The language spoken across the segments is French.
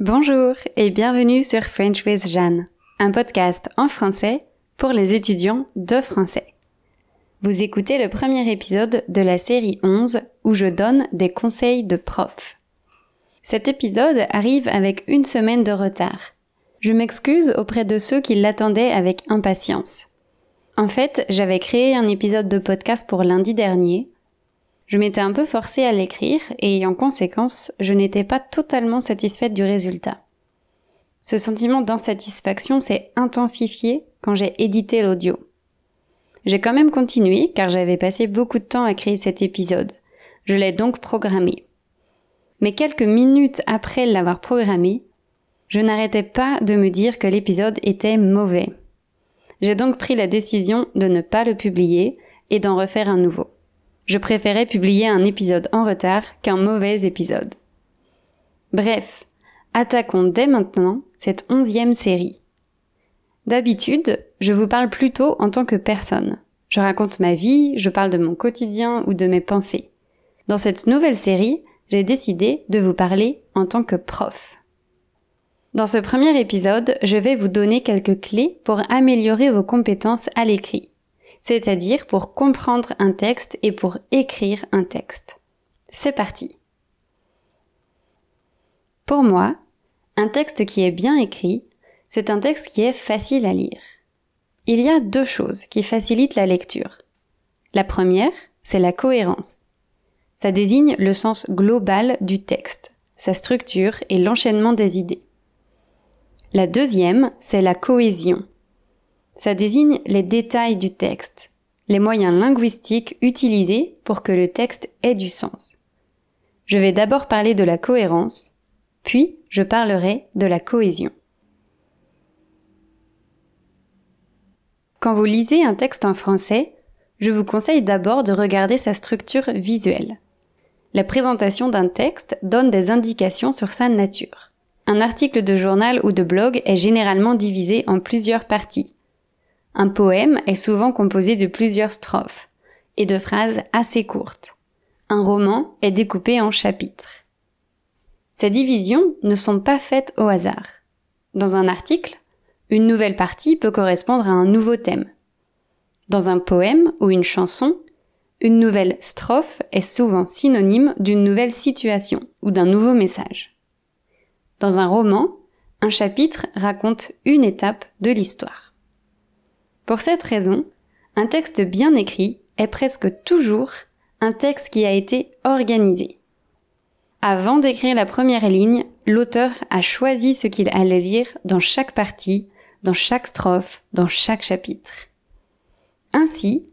Bonjour et bienvenue sur French with Jeanne, un podcast en français pour les étudiants de français. Vous écoutez le premier épisode de la série 11 où je donne des conseils de prof. Cet épisode arrive avec une semaine de retard. Je m'excuse auprès de ceux qui l'attendaient avec impatience. En fait, j'avais créé un épisode de podcast pour lundi dernier, je m'étais un peu forcée à l'écrire et en conséquence, je n'étais pas totalement satisfaite du résultat. Ce sentiment d'insatisfaction s'est intensifié quand j'ai édité l'audio. J'ai quand même continué car j'avais passé beaucoup de temps à créer cet épisode. Je l'ai donc programmé. Mais quelques minutes après l'avoir programmé, je n'arrêtais pas de me dire que l'épisode était mauvais. J'ai donc pris la décision de ne pas le publier et d'en refaire un nouveau je préférais publier un épisode en retard qu'un mauvais épisode. Bref, attaquons dès maintenant cette onzième série. D'habitude, je vous parle plutôt en tant que personne. Je raconte ma vie, je parle de mon quotidien ou de mes pensées. Dans cette nouvelle série, j'ai décidé de vous parler en tant que prof. Dans ce premier épisode, je vais vous donner quelques clés pour améliorer vos compétences à l'écrit c'est-à-dire pour comprendre un texte et pour écrire un texte. C'est parti. Pour moi, un texte qui est bien écrit, c'est un texte qui est facile à lire. Il y a deux choses qui facilitent la lecture. La première, c'est la cohérence. Ça désigne le sens global du texte, sa structure et l'enchaînement des idées. La deuxième, c'est la cohésion. Ça désigne les détails du texte, les moyens linguistiques utilisés pour que le texte ait du sens. Je vais d'abord parler de la cohérence, puis je parlerai de la cohésion. Quand vous lisez un texte en français, je vous conseille d'abord de regarder sa structure visuelle. La présentation d'un texte donne des indications sur sa nature. Un article de journal ou de blog est généralement divisé en plusieurs parties. Un poème est souvent composé de plusieurs strophes et de phrases assez courtes. Un roman est découpé en chapitres. Ces divisions ne sont pas faites au hasard. Dans un article, une nouvelle partie peut correspondre à un nouveau thème. Dans un poème ou une chanson, une nouvelle strophe est souvent synonyme d'une nouvelle situation ou d'un nouveau message. Dans un roman, un chapitre raconte une étape de l'histoire. Pour cette raison, un texte bien écrit est presque toujours un texte qui a été organisé. Avant d'écrire la première ligne, l'auteur a choisi ce qu'il allait lire dans chaque partie, dans chaque strophe, dans chaque chapitre. Ainsi,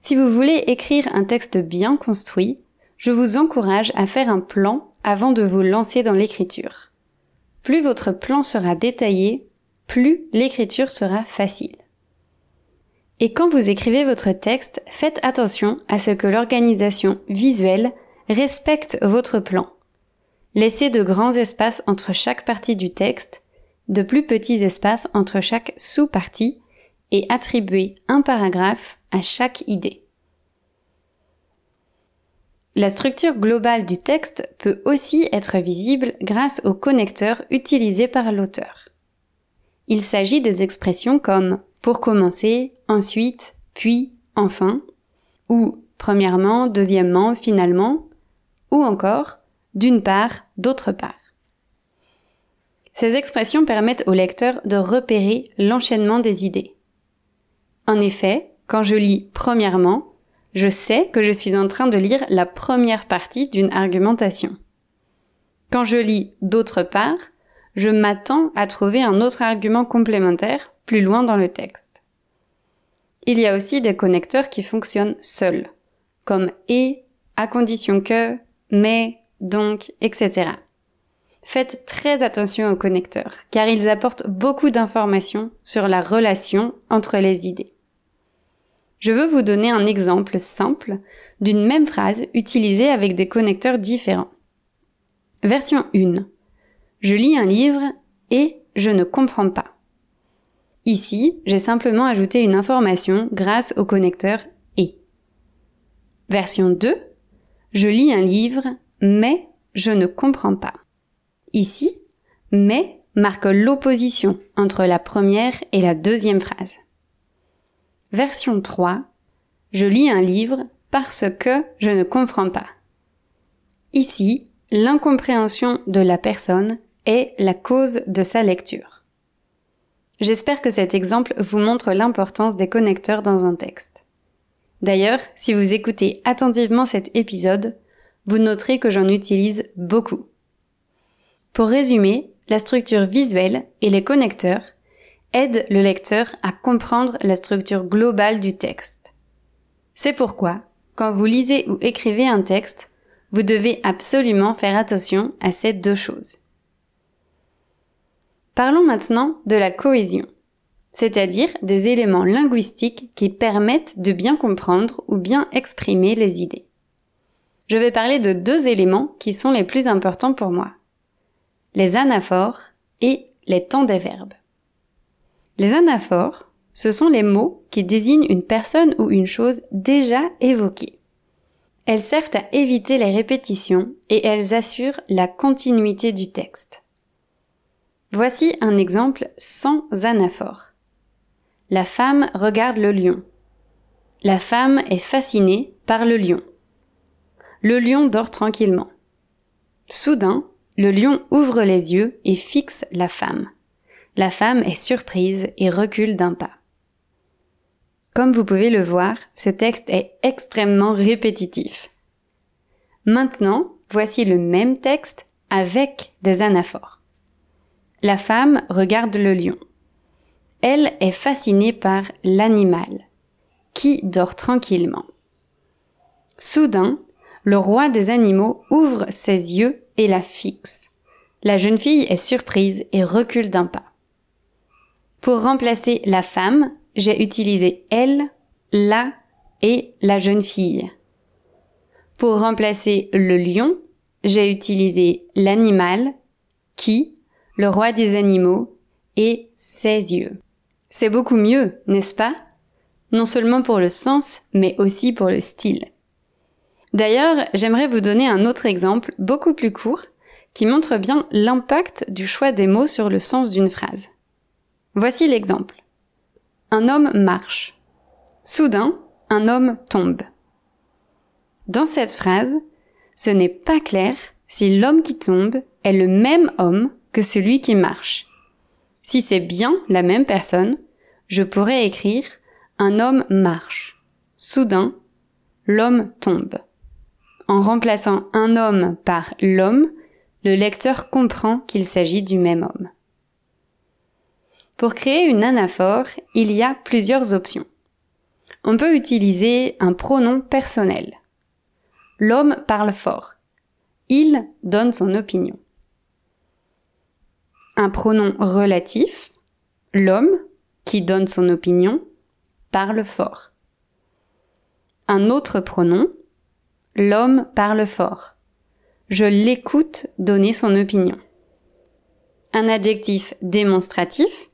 si vous voulez écrire un texte bien construit, je vous encourage à faire un plan avant de vous lancer dans l'écriture. Plus votre plan sera détaillé, plus l'écriture sera facile. Et quand vous écrivez votre texte, faites attention à ce que l'organisation visuelle respecte votre plan. Laissez de grands espaces entre chaque partie du texte, de plus petits espaces entre chaque sous-partie et attribuez un paragraphe à chaque idée. La structure globale du texte peut aussi être visible grâce aux connecteurs utilisés par l'auteur. Il s'agit des expressions comme pour commencer, ensuite, puis, enfin, ou premièrement, deuxièmement, finalement, ou encore d'une part, d'autre part. Ces expressions permettent au lecteur de repérer l'enchaînement des idées. En effet, quand je lis premièrement, je sais que je suis en train de lire la première partie d'une argumentation. Quand je lis d'autre part, je m'attends à trouver un autre argument complémentaire plus loin dans le texte. Il y a aussi des connecteurs qui fonctionnent seuls, comme et, à condition que, mais, donc, etc. Faites très attention aux connecteurs, car ils apportent beaucoup d'informations sur la relation entre les idées. Je veux vous donner un exemple simple d'une même phrase utilisée avec des connecteurs différents. Version 1. Je lis un livre et je ne comprends pas. Ici, j'ai simplement ajouté une information grâce au connecteur et. Version 2. Je lis un livre mais je ne comprends pas. Ici, mais marque l'opposition entre la première et la deuxième phrase. Version 3. Je lis un livre parce que je ne comprends pas. Ici, l'incompréhension de la personne est la cause de sa lecture. J'espère que cet exemple vous montre l'importance des connecteurs dans un texte. D'ailleurs, si vous écoutez attentivement cet épisode, vous noterez que j'en utilise beaucoup. Pour résumer, la structure visuelle et les connecteurs aident le lecteur à comprendre la structure globale du texte. C'est pourquoi, quand vous lisez ou écrivez un texte, vous devez absolument faire attention à ces deux choses. Parlons maintenant de la cohésion, c'est-à-dire des éléments linguistiques qui permettent de bien comprendre ou bien exprimer les idées. Je vais parler de deux éléments qui sont les plus importants pour moi. Les anaphores et les temps des verbes. Les anaphores, ce sont les mots qui désignent une personne ou une chose déjà évoquée. Elles servent à éviter les répétitions et elles assurent la continuité du texte. Voici un exemple sans anaphore. La femme regarde le lion. La femme est fascinée par le lion. Le lion dort tranquillement. Soudain, le lion ouvre les yeux et fixe la femme. La femme est surprise et recule d'un pas. Comme vous pouvez le voir, ce texte est extrêmement répétitif. Maintenant, voici le même texte avec des anaphores. La femme regarde le lion. Elle est fascinée par l'animal, qui dort tranquillement. Soudain, le roi des animaux ouvre ses yeux et la fixe. La jeune fille est surprise et recule d'un pas. Pour remplacer la femme, j'ai utilisé elle, la et la jeune fille. Pour remplacer le lion, j'ai utilisé l'animal, qui, le roi des animaux, et ses yeux. C'est beaucoup mieux, n'est-ce pas? Non seulement pour le sens, mais aussi pour le style. D'ailleurs, j'aimerais vous donner un autre exemple, beaucoup plus court, qui montre bien l'impact du choix des mots sur le sens d'une phrase. Voici l'exemple. Un homme marche. Soudain, un homme tombe. Dans cette phrase, ce n'est pas clair si l'homme qui tombe est le même homme que celui qui marche. Si c'est bien la même personne, je pourrais écrire un homme marche. Soudain, l'homme tombe. En remplaçant un homme par l'homme, le lecteur comprend qu'il s'agit du même homme. Pour créer une anaphore, il y a plusieurs options. On peut utiliser un pronom personnel. L'homme parle fort. Il donne son opinion. Un pronom relatif. L'homme, qui donne son opinion, parle fort. Un autre pronom. L'homme parle fort. Je l'écoute donner son opinion. Un adjectif démonstratif.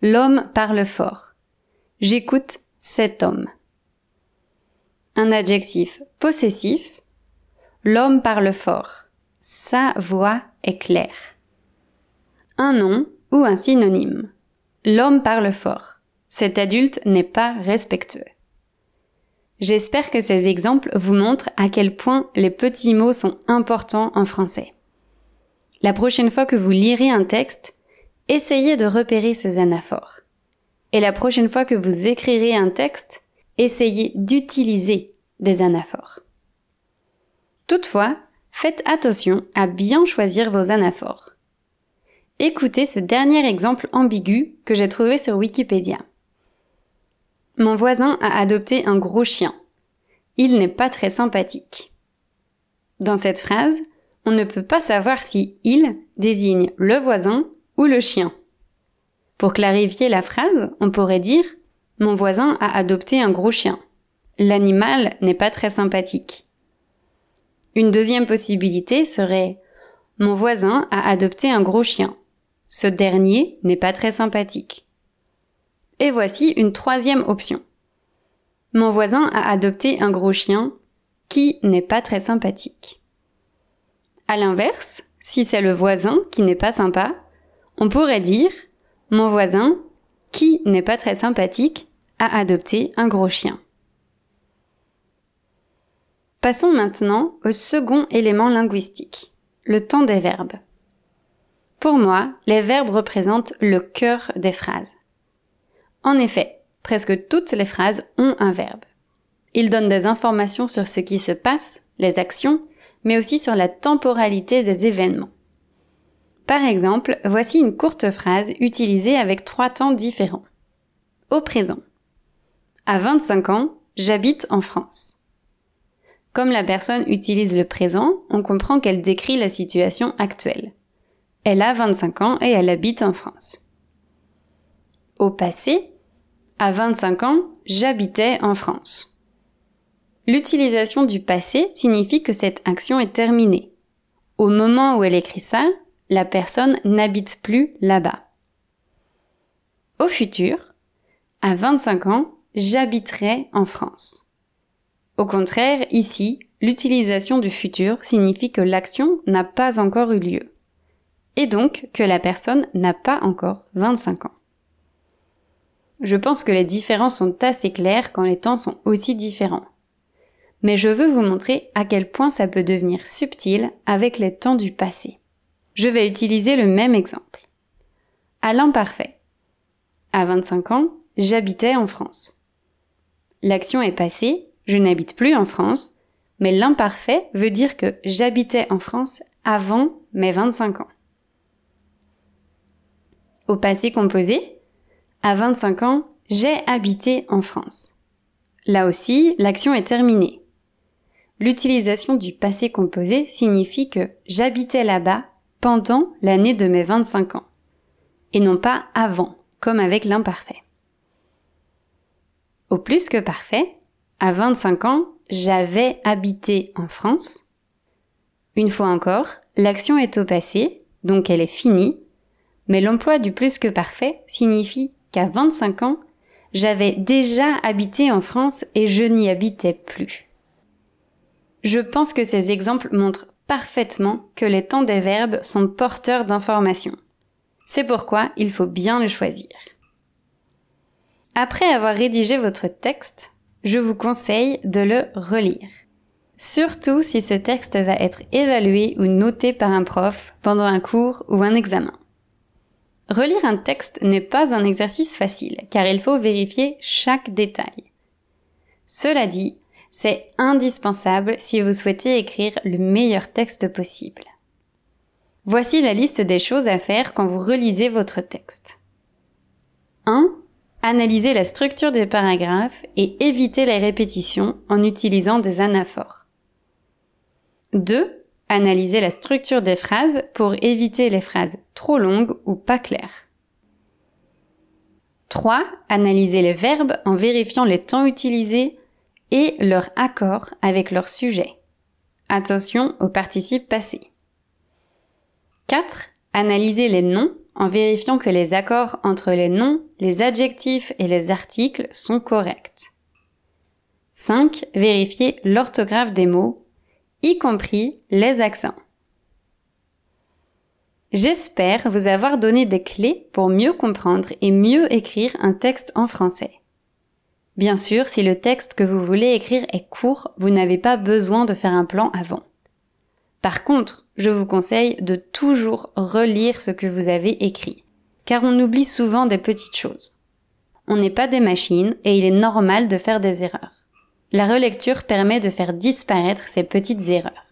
L'homme parle fort. J'écoute cet homme. Un adjectif possessif. L'homme parle fort. Sa voix est claire. Un nom ou un synonyme. L'homme parle fort. Cet adulte n'est pas respectueux. J'espère que ces exemples vous montrent à quel point les petits mots sont importants en français. La prochaine fois que vous lirez un texte, essayez de repérer ces anaphores. Et la prochaine fois que vous écrirez un texte, essayez d'utiliser des anaphores. Toutefois, faites attention à bien choisir vos anaphores. Écoutez ce dernier exemple ambigu que j'ai trouvé sur Wikipédia. Mon voisin a adopté un gros chien. Il n'est pas très sympathique. Dans cette phrase, on ne peut pas savoir si il désigne le voisin ou le chien. Pour clarifier la phrase, on pourrait dire Mon voisin a adopté un gros chien. L'animal n'est pas très sympathique. Une deuxième possibilité serait Mon voisin a adopté un gros chien. Ce dernier n'est pas très sympathique. Et voici une troisième option. Mon voisin a adopté un gros chien qui n'est pas très sympathique. À l'inverse, si c'est le voisin qui n'est pas sympa, On pourrait dire mon voisin, qui n'est pas très sympathique, a adopté un gros chien. Passons maintenant au second élément linguistique, le temps des verbes. Pour moi, les verbes représentent le cœur des phrases. En effet, presque toutes les phrases ont un verbe. Ils donnent des informations sur ce qui se passe, les actions, mais aussi sur la temporalité des événements. Par exemple, voici une courte phrase utilisée avec trois temps différents. Au présent. À 25 ans, j'habite en France. Comme la personne utilise le présent, on comprend qu'elle décrit la situation actuelle. Elle a 25 ans et elle habite en France. Au passé, à 25 ans, j'habitais en France. L'utilisation du passé signifie que cette action est terminée. Au moment où elle écrit ça, la personne n'habite plus là-bas. Au futur, à 25 ans, j'habiterai en France. Au contraire, ici, l'utilisation du futur signifie que l'action n'a pas encore eu lieu. Et donc que la personne n'a pas encore 25 ans. Je pense que les différences sont assez claires quand les temps sont aussi différents. Mais je veux vous montrer à quel point ça peut devenir subtil avec les temps du passé. Je vais utiliser le même exemple. À l'imparfait. À 25 ans, j'habitais en France. L'action est passée je n'habite plus en France, mais l'imparfait veut dire que j'habitais en France avant mes 25 ans. Au passé composé, à 25 ans, j'ai habité en France. Là aussi, l'action est terminée. L'utilisation du passé composé signifie que j'habitais là-bas pendant l'année de mes 25 ans, et non pas avant, comme avec l'imparfait. Au plus que parfait, à 25 ans, j'avais habité en France. Une fois encore, l'action est au passé, donc elle est finie, mais l'emploi du plus que parfait signifie qu'à 25 ans, j'avais déjà habité en France et je n'y habitais plus. Je pense que ces exemples montrent parfaitement que les temps des verbes sont porteurs d'informations. C'est pourquoi il faut bien les choisir. Après avoir rédigé votre texte, je vous conseille de le relire. Surtout si ce texte va être évalué ou noté par un prof pendant un cours ou un examen. Relire un texte n'est pas un exercice facile car il faut vérifier chaque détail. Cela dit, c'est indispensable si vous souhaitez écrire le meilleur texte possible. Voici la liste des choses à faire quand vous relisez votre texte. 1 analyser la structure des paragraphes et éviter les répétitions en utilisant des anaphores. 2. Analyser la structure des phrases pour éviter les phrases trop longues ou pas claires. 3. Analyser les verbes en vérifiant les temps utilisés et leur accord avec leur sujet. Attention au participe passé. 4. Analyser les noms en vérifiant que les accords entre les noms, les adjectifs et les articles sont corrects. 5. Vérifier l'orthographe des mots, y compris les accents. J'espère vous avoir donné des clés pour mieux comprendre et mieux écrire un texte en français. Bien sûr, si le texte que vous voulez écrire est court, vous n'avez pas besoin de faire un plan avant. Par contre, je vous conseille de toujours relire ce que vous avez écrit, car on oublie souvent des petites choses. On n'est pas des machines et il est normal de faire des erreurs. La relecture permet de faire disparaître ces petites erreurs.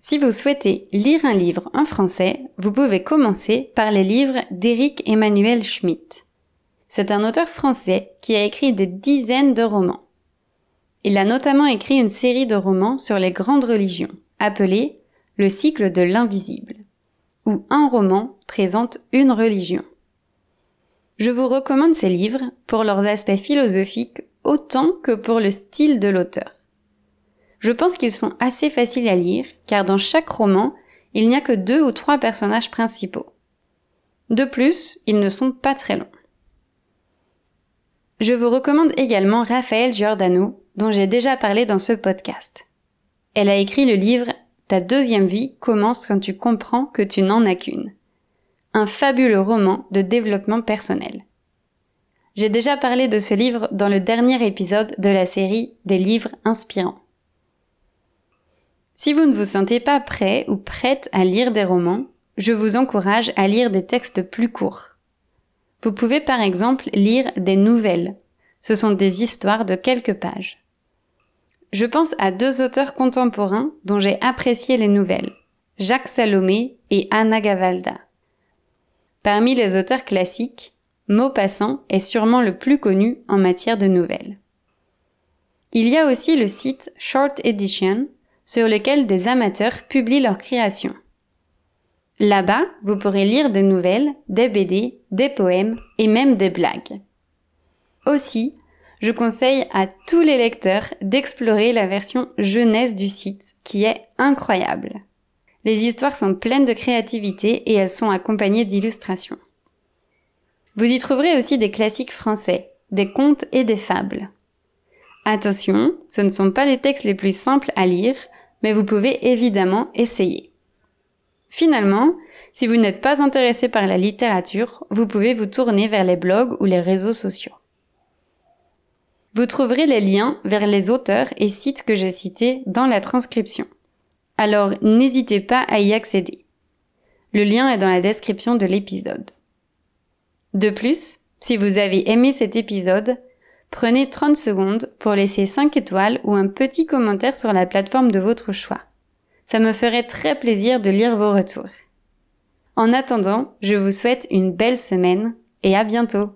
Si vous souhaitez lire un livre en français, vous pouvez commencer par les livres d'Éric Emmanuel Schmitt. C'est un auteur français qui a écrit des dizaines de romans. Il a notamment écrit une série de romans sur les grandes religions, appelée Le cycle de l'invisible, où un roman présente une religion. Je vous recommande ces livres pour leurs aspects philosophiques autant que pour le style de l'auteur. Je pense qu'ils sont assez faciles à lire car dans chaque roman, il n'y a que deux ou trois personnages principaux. De plus, ils ne sont pas très longs. Je vous recommande également Raphaël Giordano, dont j'ai déjà parlé dans ce podcast. Elle a écrit le livre Ta deuxième vie commence quand tu comprends que tu n'en as qu'une. Un fabuleux roman de développement personnel. J'ai déjà parlé de ce livre dans le dernier épisode de la série des livres inspirants. Si vous ne vous sentez pas prêt ou prête à lire des romans, je vous encourage à lire des textes plus courts. Vous pouvez par exemple lire des nouvelles. Ce sont des histoires de quelques pages. Je pense à deux auteurs contemporains dont j'ai apprécié les nouvelles, Jacques Salomé et Anna Gavalda. Parmi les auteurs classiques, Maupassant est sûrement le plus connu en matière de nouvelles. Il y a aussi le site Short Edition, sur lequel des amateurs publient leurs créations. Là-bas, vous pourrez lire des nouvelles, des BD, des poèmes et même des blagues. Aussi, je conseille à tous les lecteurs d'explorer la version jeunesse du site, qui est incroyable. Les histoires sont pleines de créativité et elles sont accompagnées d'illustrations. Vous y trouverez aussi des classiques français, des contes et des fables. Attention, ce ne sont pas les textes les plus simples à lire, mais vous pouvez évidemment essayer. Finalement, si vous n'êtes pas intéressé par la littérature, vous pouvez vous tourner vers les blogs ou les réseaux sociaux. Vous trouverez les liens vers les auteurs et sites que j'ai cités dans la transcription. Alors n'hésitez pas à y accéder. Le lien est dans la description de l'épisode. De plus, si vous avez aimé cet épisode, Prenez 30 secondes pour laisser 5 étoiles ou un petit commentaire sur la plateforme de votre choix. Ça me ferait très plaisir de lire vos retours. En attendant, je vous souhaite une belle semaine et à bientôt